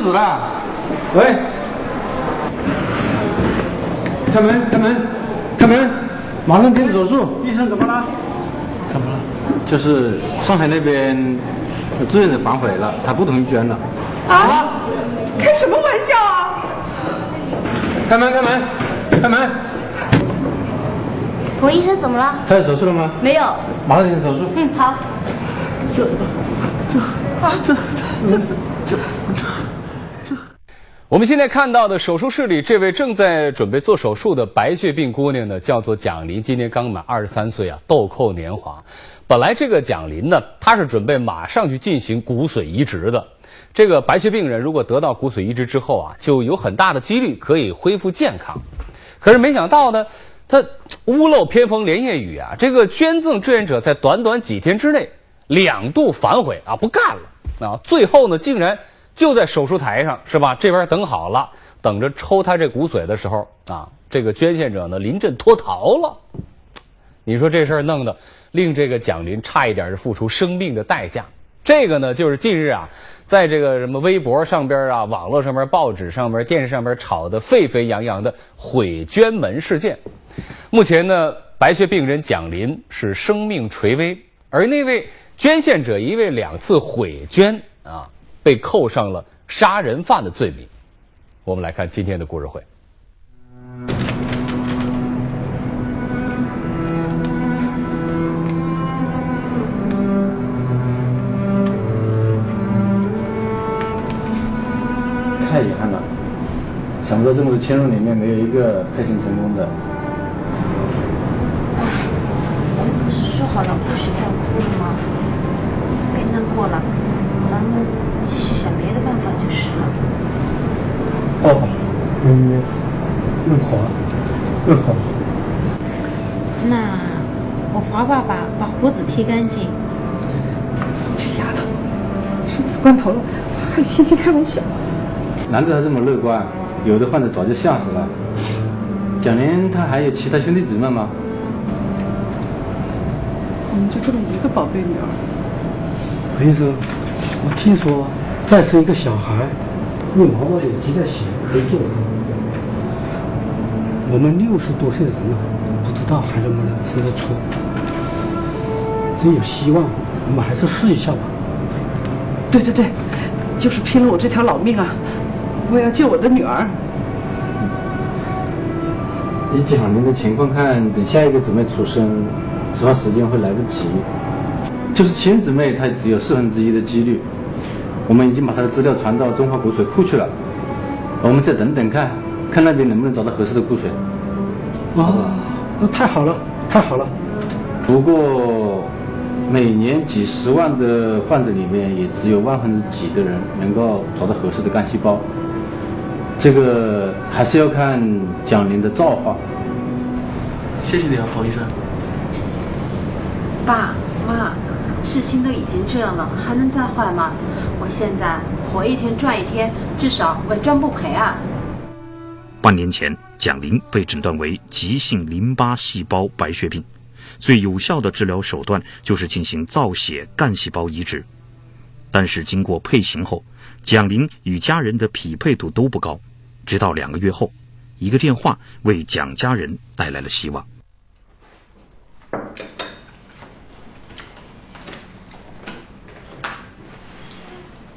经进手术室了。喂，开门，开门，开门，马上停止手术。医生怎么了？怎么了？就是上海那边志愿者反悔了，他不同意捐了。啊？开什么玩笑啊！开门，开门，开门。孔医生怎么了？开始手术了吗？没有。马上进手术。嗯，好。这，这，啊，这，这，这，这。我们现在看到的手术室里，这位正在准备做手术的白血病姑娘呢，叫做蒋林，今年刚满二十三岁啊，豆蔻年华。本来这个蒋林呢，她是准备马上去进行骨髓移植的。这个白血病人如果得到骨髓移植之后啊，就有很大的几率可以恢复健康。可是没想到呢。他屋漏偏逢连夜雨啊！这个捐赠志愿者在短短几天之内两度反悔啊，不干了啊！最后呢，竟然就在手术台上是吧？这边等好了，等着抽他这骨髓的时候啊，这个捐献者呢临阵脱逃了。你说这事儿弄得令这个蒋林差一点是付出生命的代价。这个呢，就是近日啊，在这个什么微博上边啊、网络上边、报纸上边、电视上边吵得沸沸扬扬的毁捐门事件。目前呢，白血病人蒋林是生命垂危，而那位捐献者因为两次毁捐啊，被扣上了杀人犯的罪名。我们来看今天的故事会。太遗憾了，想不到这么多亲人里面没有一个配型成功的。说好了不许再哭了吗？别难过了，咱们继续想别的办法就是了。哦，嗯，用好，用好。那我罚爸爸把胡子剃干净。这丫头，生死关头了，还有心情开玩笑？难得他这么乐观，有的患者早就吓死了。蒋林他还有其他兄弟姊妹吗？我们就这么一个宝贝女儿。何医生，我听说再生一个小孩，用毛毛点滴的血可以救他。我们六十多岁的人了，不知道还能不能生得出。真有希望，我们还是试一下吧。对对对，就是拼了我这条老命啊！我要救我的女儿。以蒋玲的情况看，等下一个姊妹出生。只怕时间会来不及，就是亲姊妹，她只有四分之一的几率。我们已经把他的资料传到中华骨髓库去了，我们再等等看，看那边能不能找到合适的骨髓。哦，那太好了，太好了。不过，每年几十万的患者里面，也只有万分之几的人能够找到合适的干细胞。这个还是要看蒋林的造化。谢谢你啊，黄医生。爸妈，事情都已经这样了，还能再坏吗？我现在活一天赚一天，至少稳赚不赔啊！半年前，蒋林被诊断为急性淋巴细胞白血病，最有效的治疗手段就是进行造血干细胞移植。但是经过配型后，蒋林与家人的匹配度都不高。直到两个月后，一个电话为蒋家人带来了希望。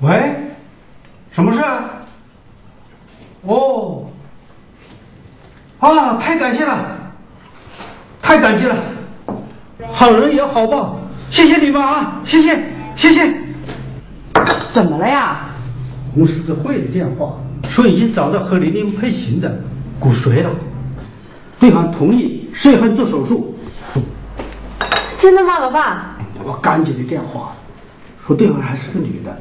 喂，什么事？哦，啊，太感谢了，太感激了，好人有好报，谢谢你们啊，谢谢，谢谢。怎么了呀？红十字会的电话说已经找到和玲玲配型的骨髓了，对方同意十月份做手术。真的吗，老爸？我刚接的电话，说对方还是个女的。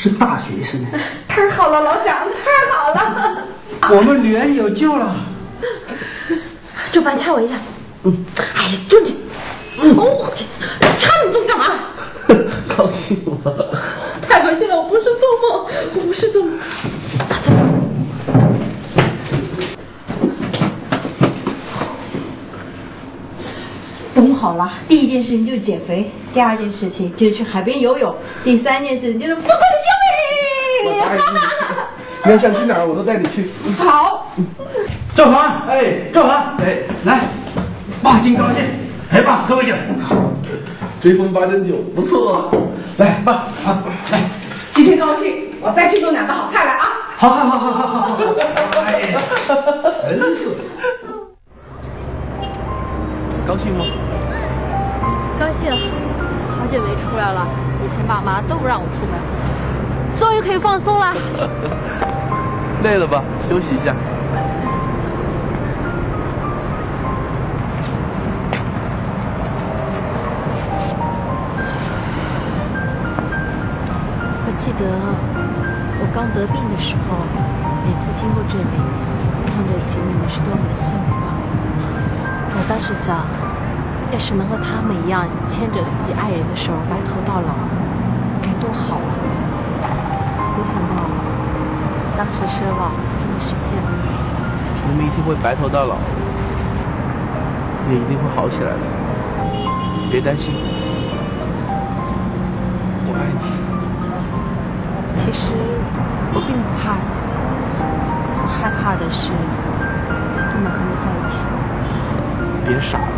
是大学生，太好了，老蒋，太好了，我们女人有救了。就凡掐我一下，嗯，哎，就你，哦，掐你动干嘛？高兴吗？太可惜了，我不是做梦，我不是做梦。懂好了，第一件事情就是减肥，第二件事情就是去海边游泳，第三件事情就是疯狂的消费。你要想去哪儿，我都带你去。好，赵凡，哎，赵凡，哎，来，爸敬高兴，哎，爸喝杯酒，追风八珍酒，不错。来，爸啊，来，今天高兴，我再去弄两个好菜来啊！好好好好好好好，哎，真是。高兴吗？高兴，好久没出来了，以前爸妈都不让我出门，终于可以放松了。累了吧？休息一下。我记得我刚得病的时候，每次经过这里，看着情侣们是多么的幸福啊！我当时想，要是能和他们一样牵着自己爱人的手白头到老，该多好啊！没想到，当时奢望真的实现了。你们一定会白头到老，你也一定会好起来的。别担心，我爱你。其实我并不怕死，我害怕的是不能和你在一起。别傻了，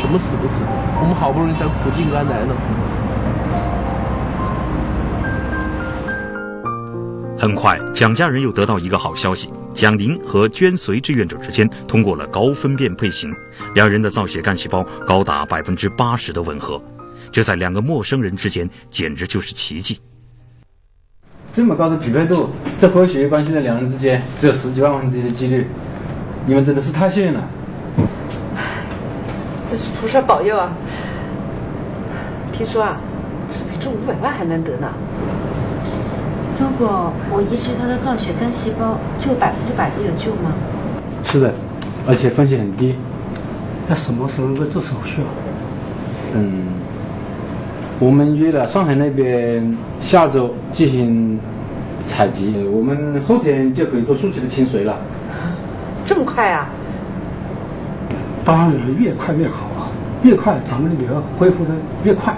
什么死不死的？我们好不容易才苦尽甘来呢。很快，蒋家人又得到一个好消息：蒋林和捐髓志愿者之间通过了高分辨配型，两人的造血干细胞高达百分之八十的吻合，这在两个陌生人之间简直就是奇迹。这么高的匹配度，在和血缘关系的两人之间只有十几万分之一的几率，你们真的是太幸运了。这是菩萨保佑啊！听说啊，这比中五百万还难得呢。如果我移植他的造血干细胞，就百分之百的有救吗？是的，而且风险很低。那什么时候能够做手术啊？嗯，我们约了上海那边下周进行采集，我们后天就可以做数据的清髓了。这么快啊？当然越快越好啊，越快咱们的女儿恢复的越快。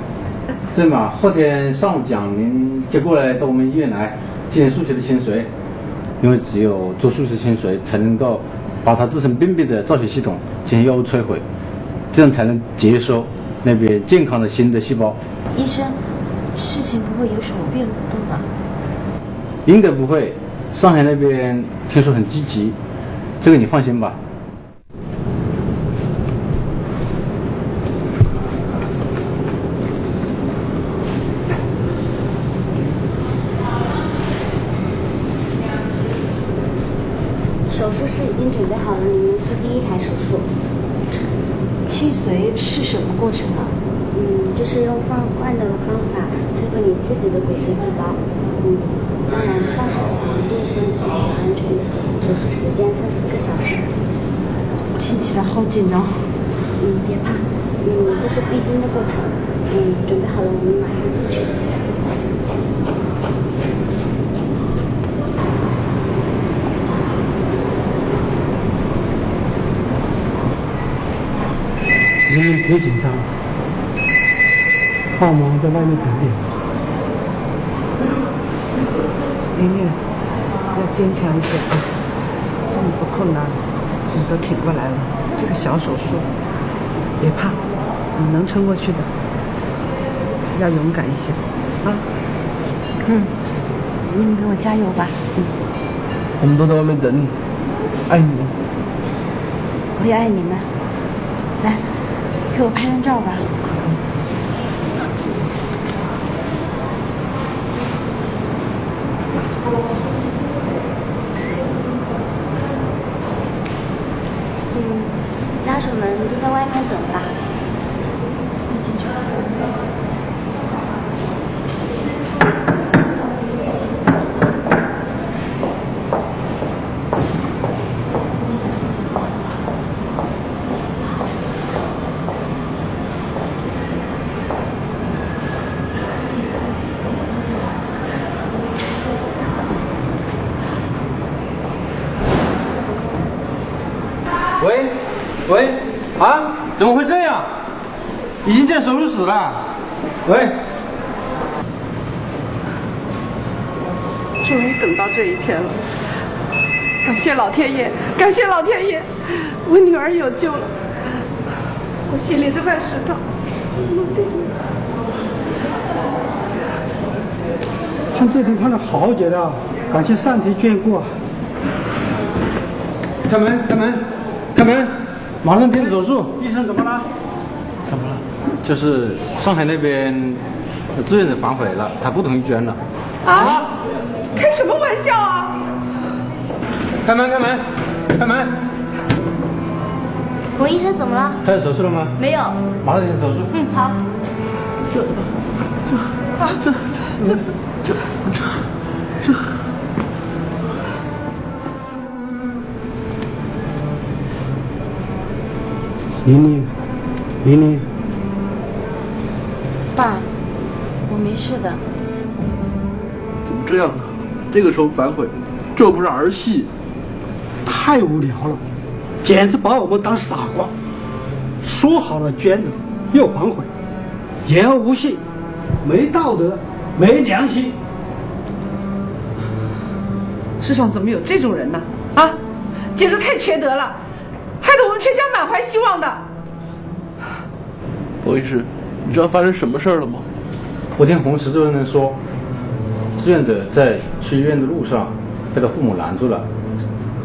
这样吧，后天上午蒋您就过来到我们医院来进行术前的清髓，因为只有做术前清髓才能够把它自身病变的造血系统进行药物摧毁，这样才能接收那边健康的新的细胞。医生，事情不会有什么变动吧？应该不会，上海那边听说很积极，这个你放心吧。手术室已经准备好了，你们是第一台手术。气髓是什么过程啊？嗯，就是用放罐的方法摧毁你自己的骨髓细胞。嗯，当然放射强度相对是比较安全的，手术时间三四个小时。听起来好紧张。嗯，别怕，嗯，这是必经的过程。嗯，准备好了，我们马上进去。你们别紧张，爸妈在外面等你。玲玲，要坚强一些啊！这么不困难，你都挺过来了。这个小手术，别怕，你能撑过去的。要勇敢一些，啊！嗯，你们给我加油吧。嗯我们都在外面等你，爱你们。我也爱你们。来，给我拍张照吧。嗯，家属们都在外面等吧。进去。喂，喂，啊，怎么会这样？已经在手术室了。喂，终于等到这一天了，感谢老天爷，感谢老天爷，我女儿有救了。我心里这块石头落地了。看这天看了好久了，感谢上天眷顾啊！开门，开门，开门，马上停止手术。医生怎么了？就是上海那边志愿者反悔了，他不同意捐了。啊！开什么玩笑啊！开门，开门，开门！洪医生怎么了？开始手术了吗？没有。马上进行手术。嗯，好。玲玲，玲玲，爸，我没事的。怎么这样呢？这个时候反悔，这不是儿戏。太无聊了，简直把我们当傻瓜。说好了捐的，又反悔，言而无信，没道德，没良心。世上怎么有这种人呢？啊，简直太缺德了，害得我们全家满怀希望的。洪医师，你知道发生什么事儿了吗？我听红十字会的人说，志愿者在去医院的路上被他父母拦住了，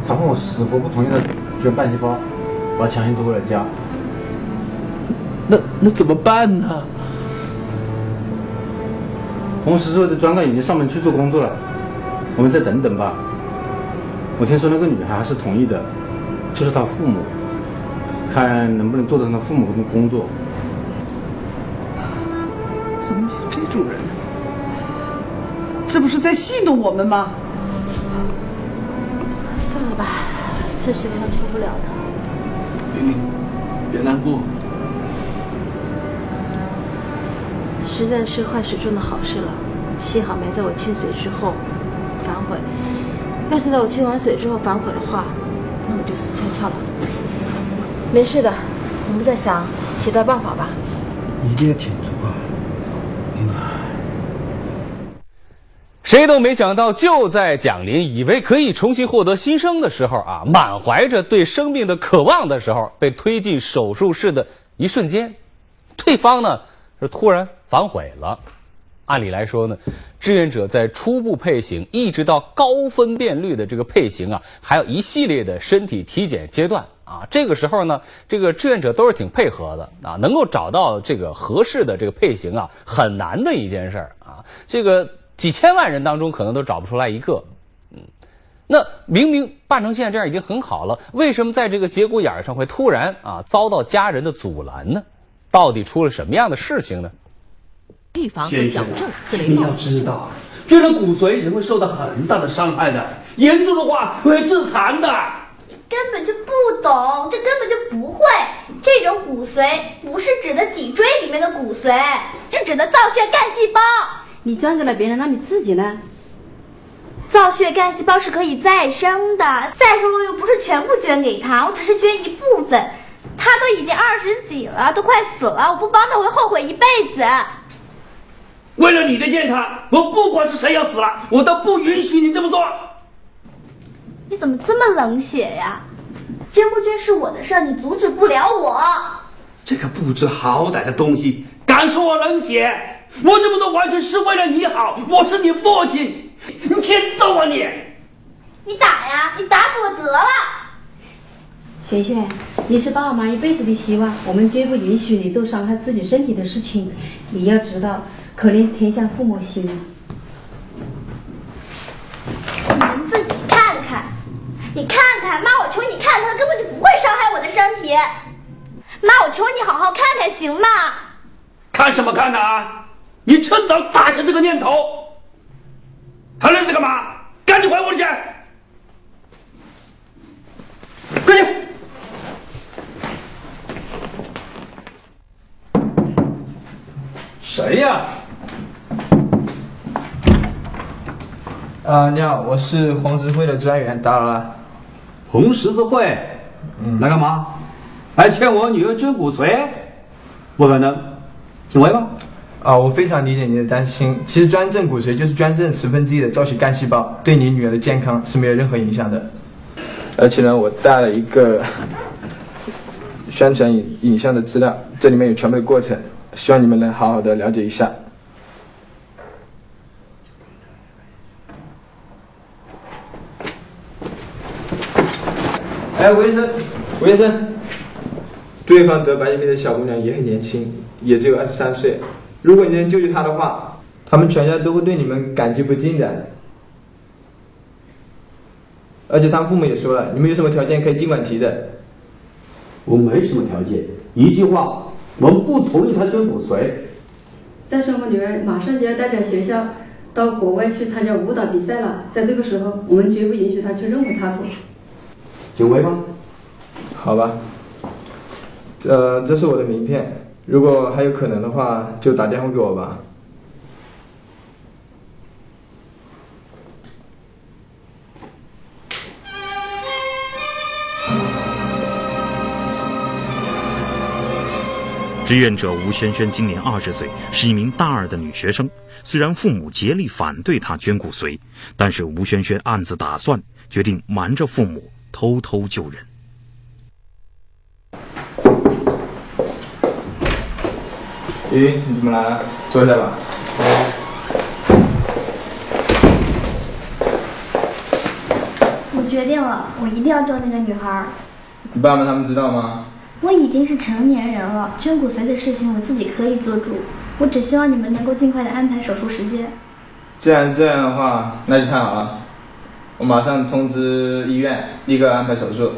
他父母死活不同意他捐干细胞，把他强行拖回了家。那那怎么办呢？红十字会的专干已经上门去做工作了，我们再等等吧。我听说那个女孩还是同意的，就是她父母，看能不能做到她父母的工作。这种人？这不是在戏弄我们吗？算了吧，这事强求不了的。玲玲，别难过。实在是坏事中的好事了，幸好没在我亲嘴之后反悔。要是在我亲完嘴之后反悔的话，那我就死翘翘了。没事的，我们再想其他办法吧。一定要挺住啊，玲玲。谁都没想到，就在蒋林以为可以重新获得新生的时候啊，满怀着对生命的渴望的时候，被推进手术室的一瞬间，对方呢是突然反悔了。按理来说呢，志愿者在初步配型一直到高分辨率的这个配型啊，还有一系列的身体体检阶段啊。这个时候呢，这个志愿者都是挺配合的啊，能够找到这个合适的这个配型啊，很难的一件事儿啊。这个。几千万人当中，可能都找不出来一个。嗯，那明明办成现在这样已经很好了，为什么在这个节骨眼上会突然啊遭到家人的阻拦呢？到底出了什么样的事情呢？预防和矫正四类你要知道，捐了骨髓人会受到很大的伤害的，严重的话会致残的。根本就不懂，这根本就不会。这种骨髓不是指的脊椎里面的骨髓，是指的造血干细胞。你捐给了别人，那你自己呢？造血干细胞是可以再生的。再说了，又不是全部捐给他，我只是捐一部分。他都已经二十几了，都快死了，我不帮他会后悔一辈子。为了你的健康，我不管是谁要死了，我都不允许你这么做。你怎么这么冷血呀？捐不捐是我的事儿，你阻止不了我。这个不知好歹的东西，敢说我冷血？我这么做完全是为了你好，我是你父亲，你欠揍啊你！你打呀，你打死我得了。璇璇，你是爸爸妈妈一辈子的希望，我们绝不允许你做伤害自己身体的事情。你要知道，可怜天下父母心。你们自己看看，你看看，妈，我求你看看，他根本就不会伤害我的身体。妈，我求你好好看看，行吗？看什么看呢啊？你趁早打消这个念头，还愣着干嘛？赶紧回屋里去！赶紧！谁呀？啊，你好，我是红十字会的专员，打扰了。红十字会？嗯，来干嘛？来欠我女儿捐骨髓？不可能！请回吧。啊，我非常理解您的担心。其实捐赠骨髓就是捐赠十分之一的造血干细胞，对你女儿的健康是没有任何影响的。而且呢，我带了一个宣传影影像的资料，这里面有全部的过程，希望你们能好好的了解一下。哎，吴医生，吴医生，对方得白血病的小姑娘也很年轻，也只有二十三岁。如果你能救救他的话，他们全家都会对你们感激不尽的。而且他父母也说了，你们有什么条件可以尽管提的。我没什么条件，一句话，我们不同意他捐骨髓。但是我女儿马上就要代表学校到国外去参加舞蹈比赛了，在这个时候，我们绝不允许她去任何差错。请回吧。好吧。呃，这是我的名片，如果还有可能的话，就打电话给我吧。志愿者吴萱萱今年二十岁，是一名大二的女学生。虽然父母竭力反对她捐骨髓，但是吴萱萱暗自打算，决定瞒着父母偷偷救人。咦，你怎么来了？坐下吧。我决定了，我一定要救那个女孩。你爸妈他们知道吗？我已经是成年人了，捐骨髓的事情我自己可以做主。我只希望你们能够尽快的安排手术时间。既然这样的话，那就太好了。我马上通知医院，立刻安排手术。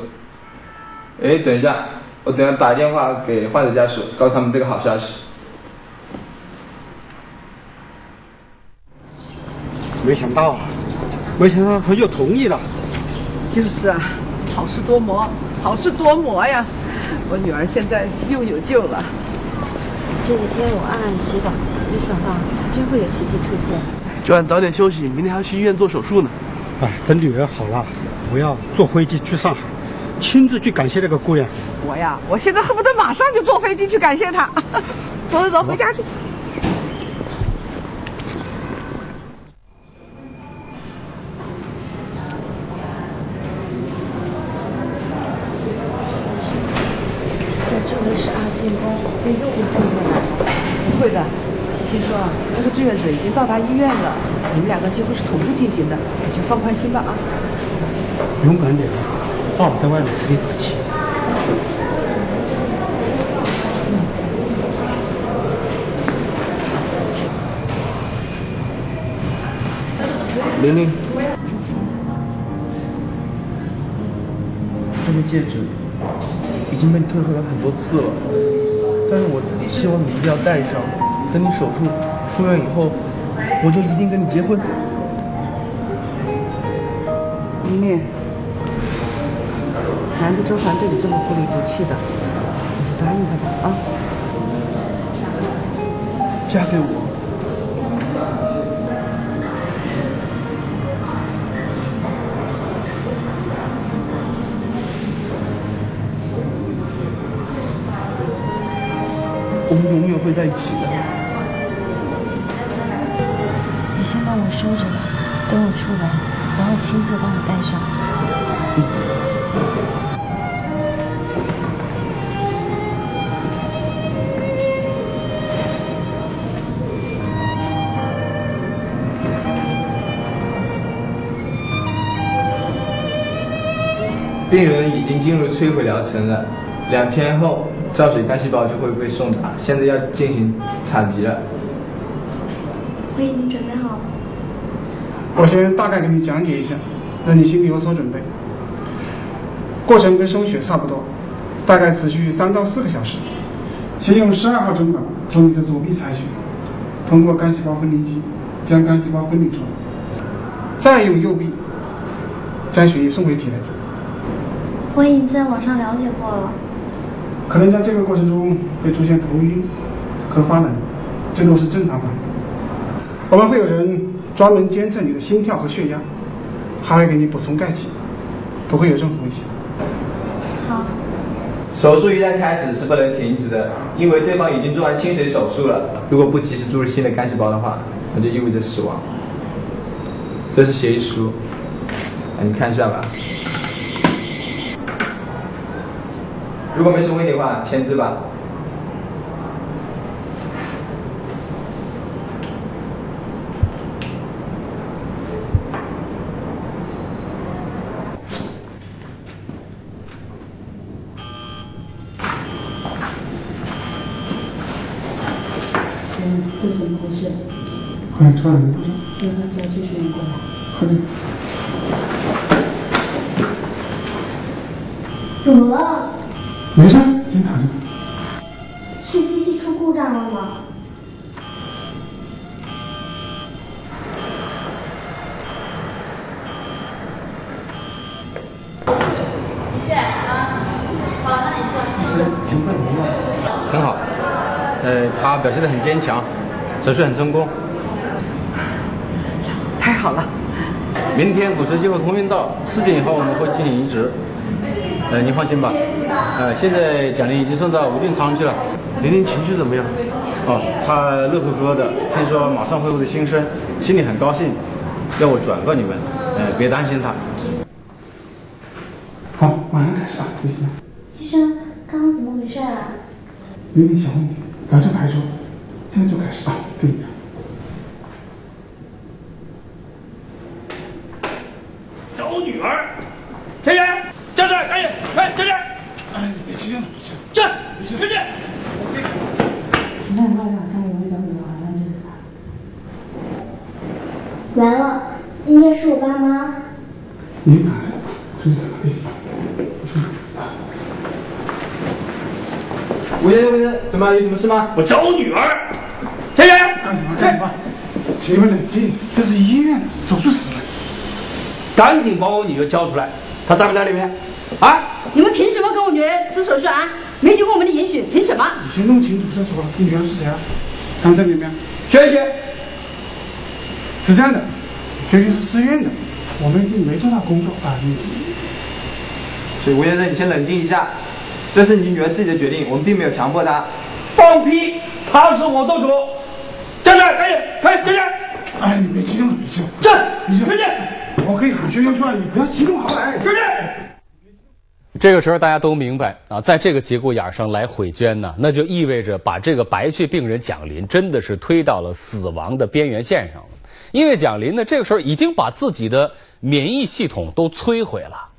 哎，等一下，我等下打电话给患者家属，告诉他们这个好消息。没想到啊，没想到他又同意了。就是啊，好事多磨，好事多磨呀！我女儿现在又有救了。这几天我暗暗祈祷，没想到真会有奇迹出现。就按早点休息，明天还要去医院做手术呢。哎，等女儿好了，我要坐飞机去上海，亲自去感谢那个姑娘。我呀，我现在恨不得马上就坐飞机去感谢她。走 走走，回家去。我这回是阿庆宫，又又会这么难。不会的，听说啊，那个志愿者已经到达医院了，你们两个几乎是同步进行的，你就放宽心吧啊。勇敢点，爸爸在外面给你打气。玲玲，这枚戒指已经被你退回来很多次了，但是我希望你一定要戴上。等你手术出院以后，我就一定跟你结婚。玲玲，难得周凡对你这么不离不弃的，你就答应他吧啊。嫁给我。我们永远会在一起的。收着吧，等我出来，然后亲自帮我戴上。病人已经进入摧毁疗程了，两天后造血干细胞就会被送达，现在要进行采集了。我已经准备好了。我先大概给你讲解一下，让你心里有所准备。过程跟收血差不多，大概持续三到四个小时。先用十二号针管从你的左臂采取，通过干细胞分离机将干细胞分离出来，再用右臂将血液送回体内。我已经在网上了解过了。可能在这个过程中会出现头晕和发冷，这都是正常反应。我们会有人专门监测你的心跳和血压，还会给你补充钙剂，不会有任何危险。好。手术一旦开始是不能停止的，因为对方已经做完清水手术了。如果不及时注入新的干细胞的话，那就意味着死亡。这是协议书，你看一下吧。如果没什么问题的话，签字吧。嗯，这怎么回事？好像突然叫技术员过来。好的。怎么了？没事，先躺着。是机器出故障了吗？啊，好了，那你说。很好，呃，他表现得很坚强，手术很成功。太好了，明天骨髓就会空运到，四点以后我们会进行移植。呃，您放心吧，呃，现在蒋林已经送到无菌舱去了。玲玲情绪怎么样？哦，他乐呵呵的，听说马上恢复的新生，心里很高兴，要我转告你们，呃，别担心他。好，马上开始啊，谢谢。医生，刚刚怎么回事啊？有点小问题，早就排除，现在就开始啊，对。找女儿，田园，站这儿，赶紧，快站这儿。哎，你别激动，站，前进。那你晚上有没有找女儿了？这是完了，应该是我爸妈。你哪去？睡觉，别急。吴先生，吴先生，我找女儿，田园。干什么？干什么？请你们冷静，这是医院手术室。赶紧把我女儿交出来，她在不在里面？啊？你们凭什么跟我女儿做手术啊？没经过我们的允许，凭什么？你先弄清楚再说。你女儿是谁啊？刚在里面。轩轩，是这样的，轩轩是自愿的，我们并没做到工作啊，你自己。所以吴先生，你先冷静一下，这是你女儿自己的决定，我们并没有强迫她。放屁！他是我做主。站这儿，赶紧，快站这儿。哎，你别激动了，别激动。站，你前进。我可以喊轩轩出来，你不要激动好了。哎，前进。这个时候大家都明白啊，在这个节骨眼上来毁捐呢，那就意味着把这个白血病人蒋林真的是推到了死亡的边缘线上了。因为蒋林呢，这个时候已经把自己的免疫系统都摧毁了。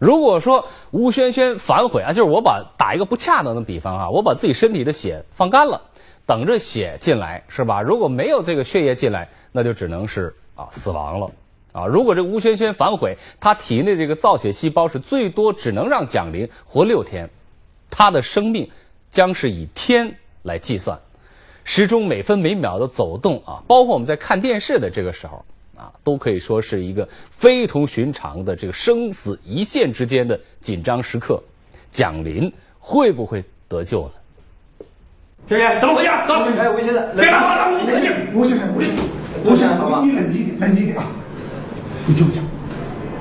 如果说吴轩轩反悔啊，就是我把打一个不恰当的比方啊，我把自己身体的血放干了，等着血进来是吧？如果没有这个血液进来，那就只能是啊死亡了。啊，如果这吴轩轩反悔，他体内这个造血细胞是最多只能让蒋林活六天，他的生命将是以天来计算，时钟每分每秒的走动啊，包括我们在看电视的这个时候啊，都可以说是一个非同寻常的这个生死一线之间的紧张时刻，蒋林会不会得救呢？轩轩，等我一下，走。哎，吴先生，别打我了，你冷静。吴先生，吴先生，吴先生，好吧，你冷静点，冷静点啊。你听我讲，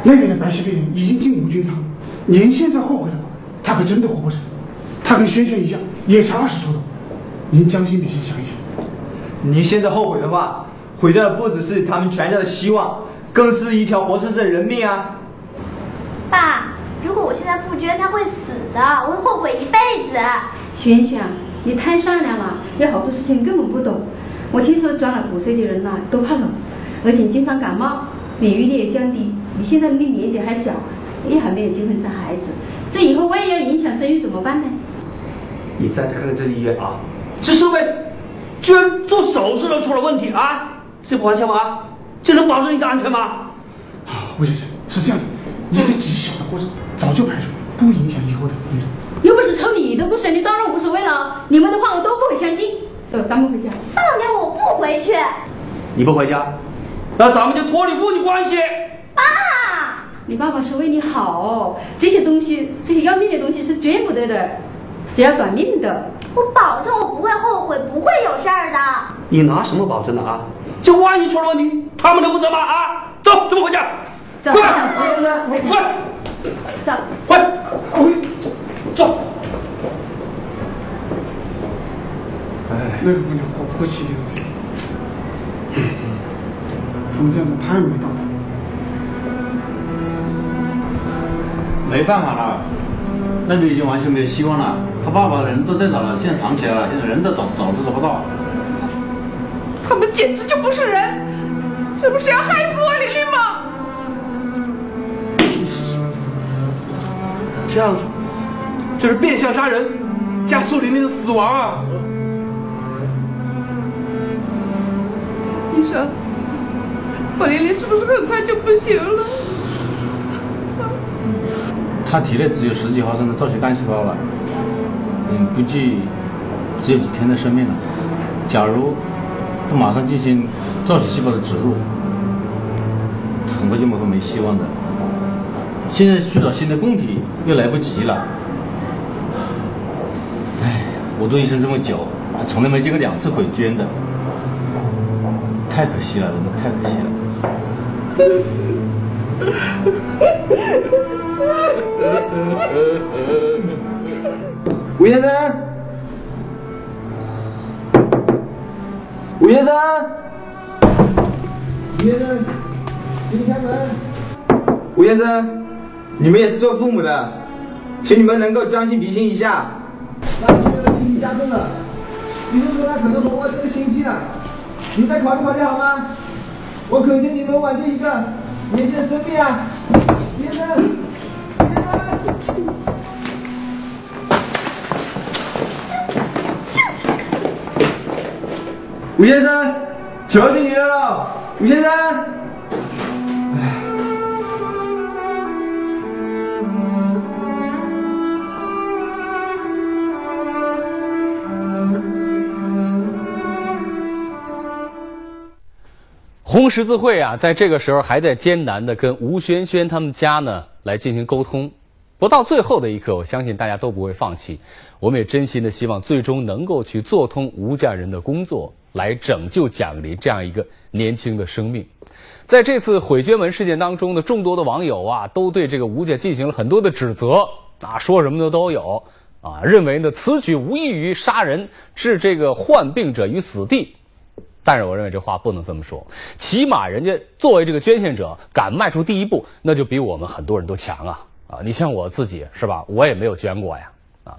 那边的白血病人已经进无菌舱，您现在后悔的话，他可真的活不成。他跟轩轩一样，也才二十出头。您将心比心想一想，您现在后悔的话，毁掉的不只是他们全家的希望，更是一条活生生的人命啊！爸，如果我现在不捐，他会死的，我会后悔一辈子。轩轩，你太善良了，有好多事情根本不懂。我听说装了骨髓的人呐、都怕冷，而且经常感冒。免疫力也降低，你现在命年纪还小，也还没有结婚生孩子，这以后万一要影响生育怎么办呢？你再次看看这个医院啊，这设备居然做手术都出了问题啊！这不还钱吗？这能保证你的安全吗？啊，吴先生是这样的，一个极小的过程早就排除，不影响以后的工作。又不是抽你的骨髓，你当然无所谓了。你们的话我都不会相信。走，咱们回家。放掉我不回去。你不回家？那咱们就脱离父女关系。爸，你爸爸是为你好，这些东西，这些要命的东西是绝不得的，是要短命的。我保证我不会后悔，不会有事儿的。你拿什么保证的啊？这万一出了问题，他们能负责吗？啊，走，咱们回家？滚！回！滚！走！回！滚！走！哎，那个姑娘活不细心，他们这样子太没道德。没办法了，那就已经完全没有希望了。他爸爸人都在找了，现在藏起来了，现在人都找找都找不到。他们简直就不是人，这不是要害死我玲玲吗？这样，就是变相杀人，加速玲玲的死亡啊！医生，我玲玲是不是很快就不行了？他体内只有十几毫升的造血干细胞了，嗯，估计只有几天的生命了。假如他马上进行造血细胞的植入，很快就会没希望的。现在去找新的供体又来不及了。唉，我做医生这么久，从来没见过两次鬼捐的，太可惜了，真的太可惜了。吴先生，吴先生，吴先生，请开门。吴先生，你们也是做父母的，请你们能够将心比心一下。那现在的病情加重了，医生说他可能活不过这个星期了，你再考虑考虑好吗？我恳请你们挽救一个年轻的生命啊！吴先生，吴先生，求求你了，吴先生。唉。红十字会啊，在这个时候还在艰难的跟吴萱萱他们家呢来进行沟通。不到最后的一刻，我相信大家都不会放弃。我们也真心的希望，最终能够去做通吴家人的工作，来拯救蒋林这样一个年轻的生命。在这次毁捐文事件当中呢，众多的网友啊，都对这个吴家进行了很多的指责啊，说什么的都有啊，认为呢此举无异于杀人，置这个患病者于死地。但是我认为这话不能这么说，起码人家作为这个捐献者敢迈出第一步，那就比我们很多人都强啊啊！你像我自己是吧？我也没有捐过呀啊！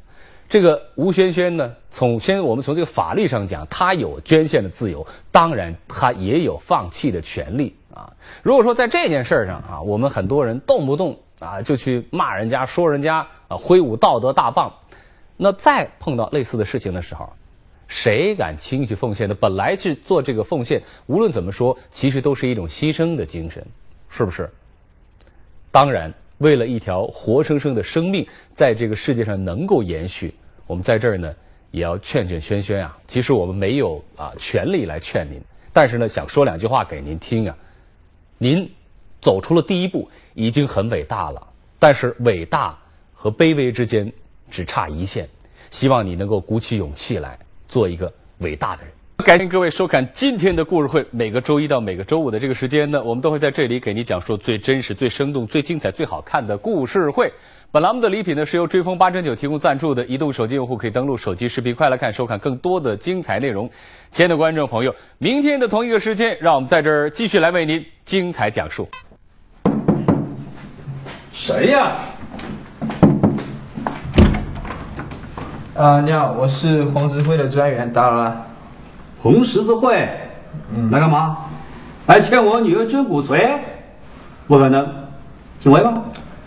这个吴萱萱呢，从先我们从这个法律上讲，她有捐献的自由，当然她也有放弃的权利啊。如果说在这件事上啊，我们很多人动不动啊就去骂人家、说人家啊，挥舞道德大棒，那再碰到类似的事情的时候。谁敢轻易去奉献的？本来去做这个奉献，无论怎么说，其实都是一种牺牲的精神，是不是？当然，为了一条活生生的生命在这个世界上能够延续，我们在这儿呢也要劝劝轩轩啊。其实我们没有啊权利来劝您，但是呢想说两句话给您听啊。您走出了第一步，已经很伟大了，但是伟大和卑微之间只差一线，希望你能够鼓起勇气来。做一个伟大的人。感谢各位收看今天的故事会。每个周一到每个周五的这个时间呢，我们都会在这里给您讲述最真实、最生动、最精彩、最好看的故事会。本栏目的礼品呢是由追风八珍酒提供赞助的。移动手机用户可以登录手机视频快来看，收看更多的精彩内容。亲爱的观众朋友，明天的同一个时间，让我们在这儿继续来为您精彩讲述。谁呀？啊，你好，我是红十字会的专员，打扰了。红十字会，嗯，来干嘛？来劝我女儿捐骨髓？不可能，请回吧。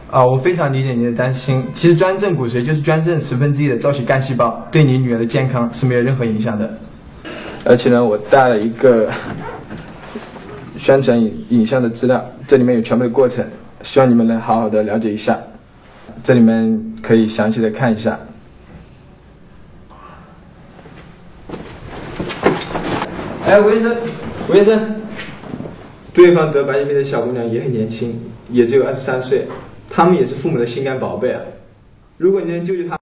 啊，我非常理解您的担心。其实捐赠骨髓就是捐赠十分之一的造血干细胞，对你女儿的健康是没有任何影响的。而且呢，我带了一个宣传影影像的资料，这里面有全部的过程，希望你们能好好的了解一下。这里面可以详细的看一下。哎，吴医生，吴医生，对方得白血病的小姑娘也很年轻，也只有二十三岁，他们也是父母的心肝宝贝啊。如果你能救救她。